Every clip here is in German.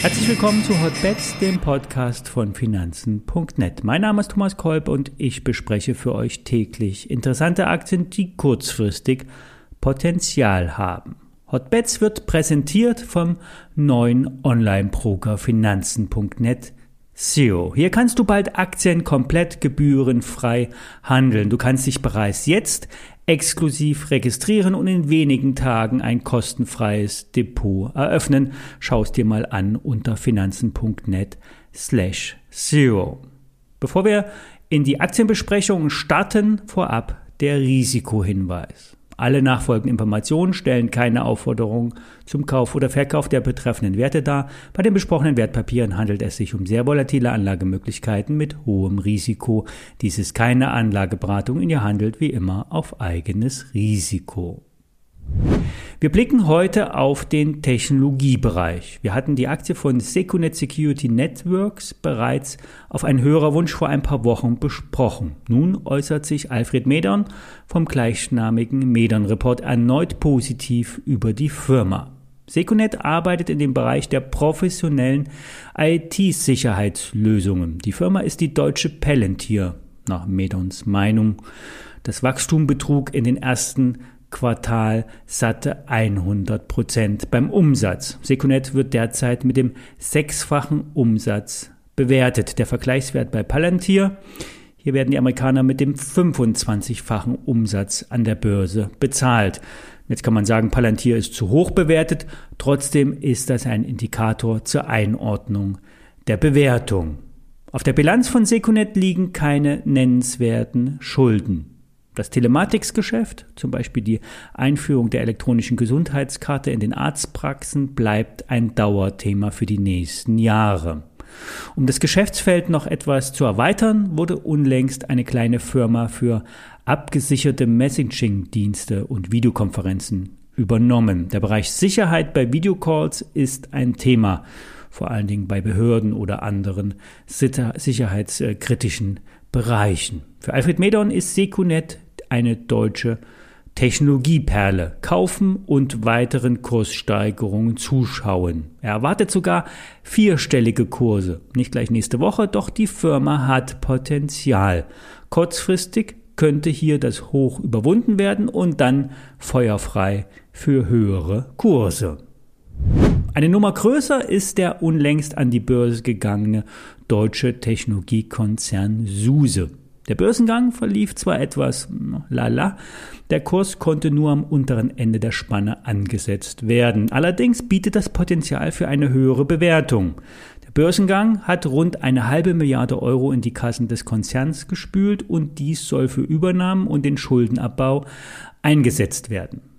Herzlich willkommen zu Hotbets, dem Podcast von Finanzen.net. Mein Name ist Thomas Kolb und ich bespreche für euch täglich interessante Aktien, die kurzfristig Potenzial haben. Hotbets wird präsentiert vom neuen Online-Broker Finanzen.net SEO. Hier kannst du bald Aktien komplett gebührenfrei handeln. Du kannst dich bereits jetzt exklusiv registrieren und in wenigen Tagen ein kostenfreies Depot eröffnen. Schau es dir mal an unter finanzen.net slash zero. Bevor wir in die Aktienbesprechung starten, vorab der Risikohinweis. Alle nachfolgenden Informationen stellen keine Aufforderung zum Kauf oder Verkauf der betreffenden Werte dar. Bei den besprochenen Wertpapieren handelt es sich um sehr volatile Anlagemöglichkeiten mit hohem Risiko. Dies ist keine Anlageberatung ihr handelt wie immer auf eigenes Risiko. Wir blicken heute auf den Technologiebereich. Wir hatten die Aktie von Secunet Security Networks bereits auf einen Hörerwunsch vor ein paar Wochen besprochen. Nun äußert sich Alfred Medern vom gleichnamigen Medern Report erneut positiv über die Firma. Secunet arbeitet in dem Bereich der professionellen IT-Sicherheitslösungen. Die Firma ist die deutsche Palantir, nach Medons Meinung. Das Wachstum betrug in den ersten Quartal satte 100 Prozent beim Umsatz. Secunet wird derzeit mit dem sechsfachen Umsatz bewertet. Der Vergleichswert bei Palantir, hier werden die Amerikaner mit dem 25-fachen Umsatz an der Börse bezahlt. Jetzt kann man sagen, Palantir ist zu hoch bewertet, trotzdem ist das ein Indikator zur Einordnung der Bewertung. Auf der Bilanz von Secunet liegen keine nennenswerten Schulden. Das Telematiksgeschäft, zum Beispiel die Einführung der elektronischen Gesundheitskarte in den Arztpraxen, bleibt ein Dauerthema für die nächsten Jahre. Um das Geschäftsfeld noch etwas zu erweitern, wurde unlängst eine kleine Firma für abgesicherte Messaging-Dienste und Videokonferenzen übernommen. Der Bereich Sicherheit bei Videocalls ist ein Thema, vor allen Dingen bei Behörden oder anderen sicherheitskritischen Bereichen. Für Alfred Medon ist Secunet eine deutsche Technologieperle kaufen und weiteren Kurssteigerungen zuschauen. Er erwartet sogar vierstellige Kurse. Nicht gleich nächste Woche, doch die Firma hat Potenzial. Kurzfristig könnte hier das Hoch überwunden werden und dann feuerfrei für höhere Kurse. Eine Nummer größer ist der unlängst an die Börse gegangene deutsche Technologiekonzern SUSE. Der Börsengang verlief zwar etwas lala, der Kurs konnte nur am unteren Ende der Spanne angesetzt werden. Allerdings bietet das Potenzial für eine höhere Bewertung. Der Börsengang hat rund eine halbe Milliarde Euro in die Kassen des Konzerns gespült und dies soll für Übernahmen und den Schuldenabbau eingesetzt werden.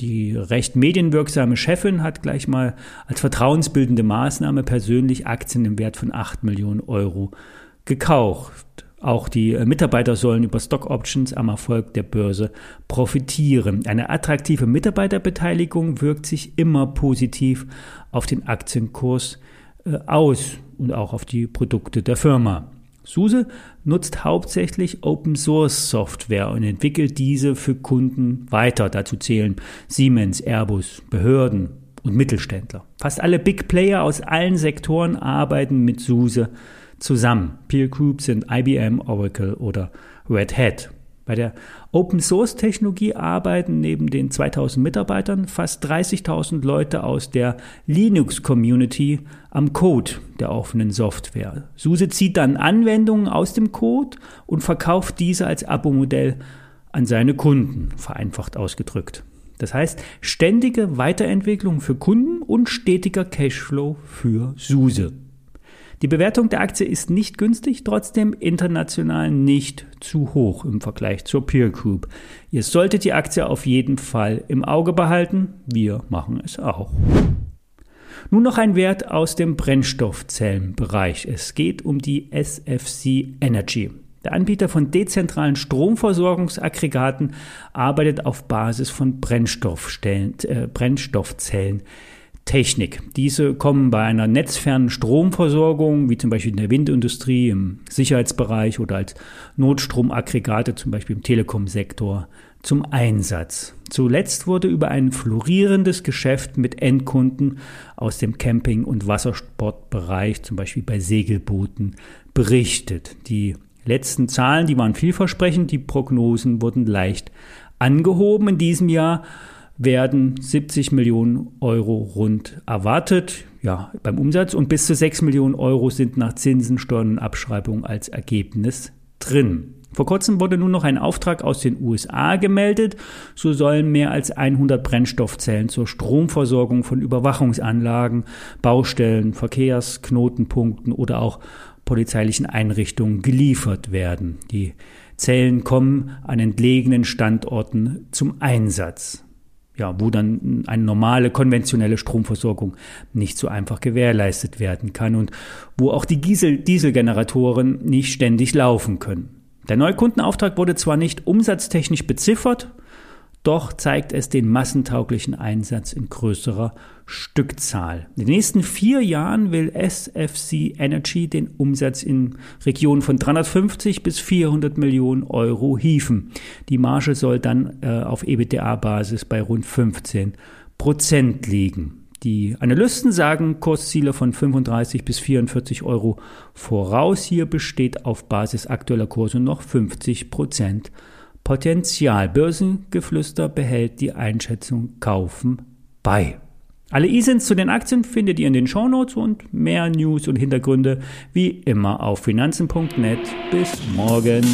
Die recht medienwirksame Chefin hat gleich mal als vertrauensbildende Maßnahme persönlich Aktien im Wert von 8 Millionen Euro gekauft. Auch die äh, Mitarbeiter sollen über Stock Options am Erfolg der Börse profitieren. Eine attraktive Mitarbeiterbeteiligung wirkt sich immer positiv auf den Aktienkurs äh, aus und auch auf die Produkte der Firma. SUSE nutzt hauptsächlich Open Source Software und entwickelt diese für Kunden weiter. Dazu zählen Siemens, Airbus, Behörden und Mittelständler. Fast alle Big Player aus allen Sektoren arbeiten mit SUSE zusammen. Peer Group sind IBM, Oracle oder Red Hat. Bei der Open Source Technologie arbeiten neben den 2000 Mitarbeitern fast 30.000 Leute aus der Linux Community am Code der offenen Software. SUSE zieht dann Anwendungen aus dem Code und verkauft diese als Abo-Modell an seine Kunden, vereinfacht ausgedrückt. Das heißt, ständige Weiterentwicklung für Kunden und stetiger Cashflow für SUSE. Die Bewertung der Aktie ist nicht günstig, trotzdem international nicht zu hoch im Vergleich zur Peer Group. Ihr solltet die Aktie auf jeden Fall im Auge behalten. Wir machen es auch. Nun noch ein Wert aus dem Brennstoffzellenbereich. Es geht um die SFC Energy. Der Anbieter von dezentralen Stromversorgungsaggregaten arbeitet auf Basis von Brennstoffzellen. Äh, Brennstoffzellen. Technik. Diese kommen bei einer netzfernen Stromversorgung, wie zum Beispiel in der Windindustrie, im Sicherheitsbereich oder als Notstromaggregate, zum Beispiel im Telekom-Sektor, zum Einsatz. Zuletzt wurde über ein florierendes Geschäft mit Endkunden aus dem Camping- und Wassersportbereich, zum Beispiel bei Segelbooten, berichtet. Die letzten Zahlen, die waren vielversprechend, die Prognosen wurden leicht angehoben. In diesem Jahr werden 70 Millionen Euro rund erwartet, ja, beim Umsatz und bis zu 6 Millionen Euro sind nach Zinsen, Steuern und Abschreibungen als Ergebnis drin. Vor kurzem wurde nun noch ein Auftrag aus den USA gemeldet. So sollen mehr als 100 Brennstoffzellen zur Stromversorgung von Überwachungsanlagen, Baustellen, Verkehrsknotenpunkten oder auch polizeilichen Einrichtungen geliefert werden. Die Zellen kommen an entlegenen Standorten zum Einsatz. Ja, wo dann eine normale konventionelle Stromversorgung nicht so einfach gewährleistet werden kann und wo auch die Diesel Dieselgeneratoren nicht ständig laufen können. Der neue Kundenauftrag wurde zwar nicht umsatztechnisch beziffert, doch zeigt es den massentauglichen Einsatz in größerer Stückzahl. In den nächsten vier Jahren will SFC Energy den Umsatz in Regionen von 350 bis 400 Millionen Euro hieven. Die Marge soll dann äh, auf EBITDA-Basis bei rund 15 Prozent liegen. Die Analysten sagen Kursziele von 35 bis 44 Euro voraus. Hier besteht auf Basis aktueller Kurse noch 50 Prozent Potenzial. Börsengeflüster behält die Einschätzung Kaufen bei. Alle E-Sins zu den Aktien findet ihr in den Shownotes und mehr News und Hintergründe wie immer auf finanzen.net. Bis morgen.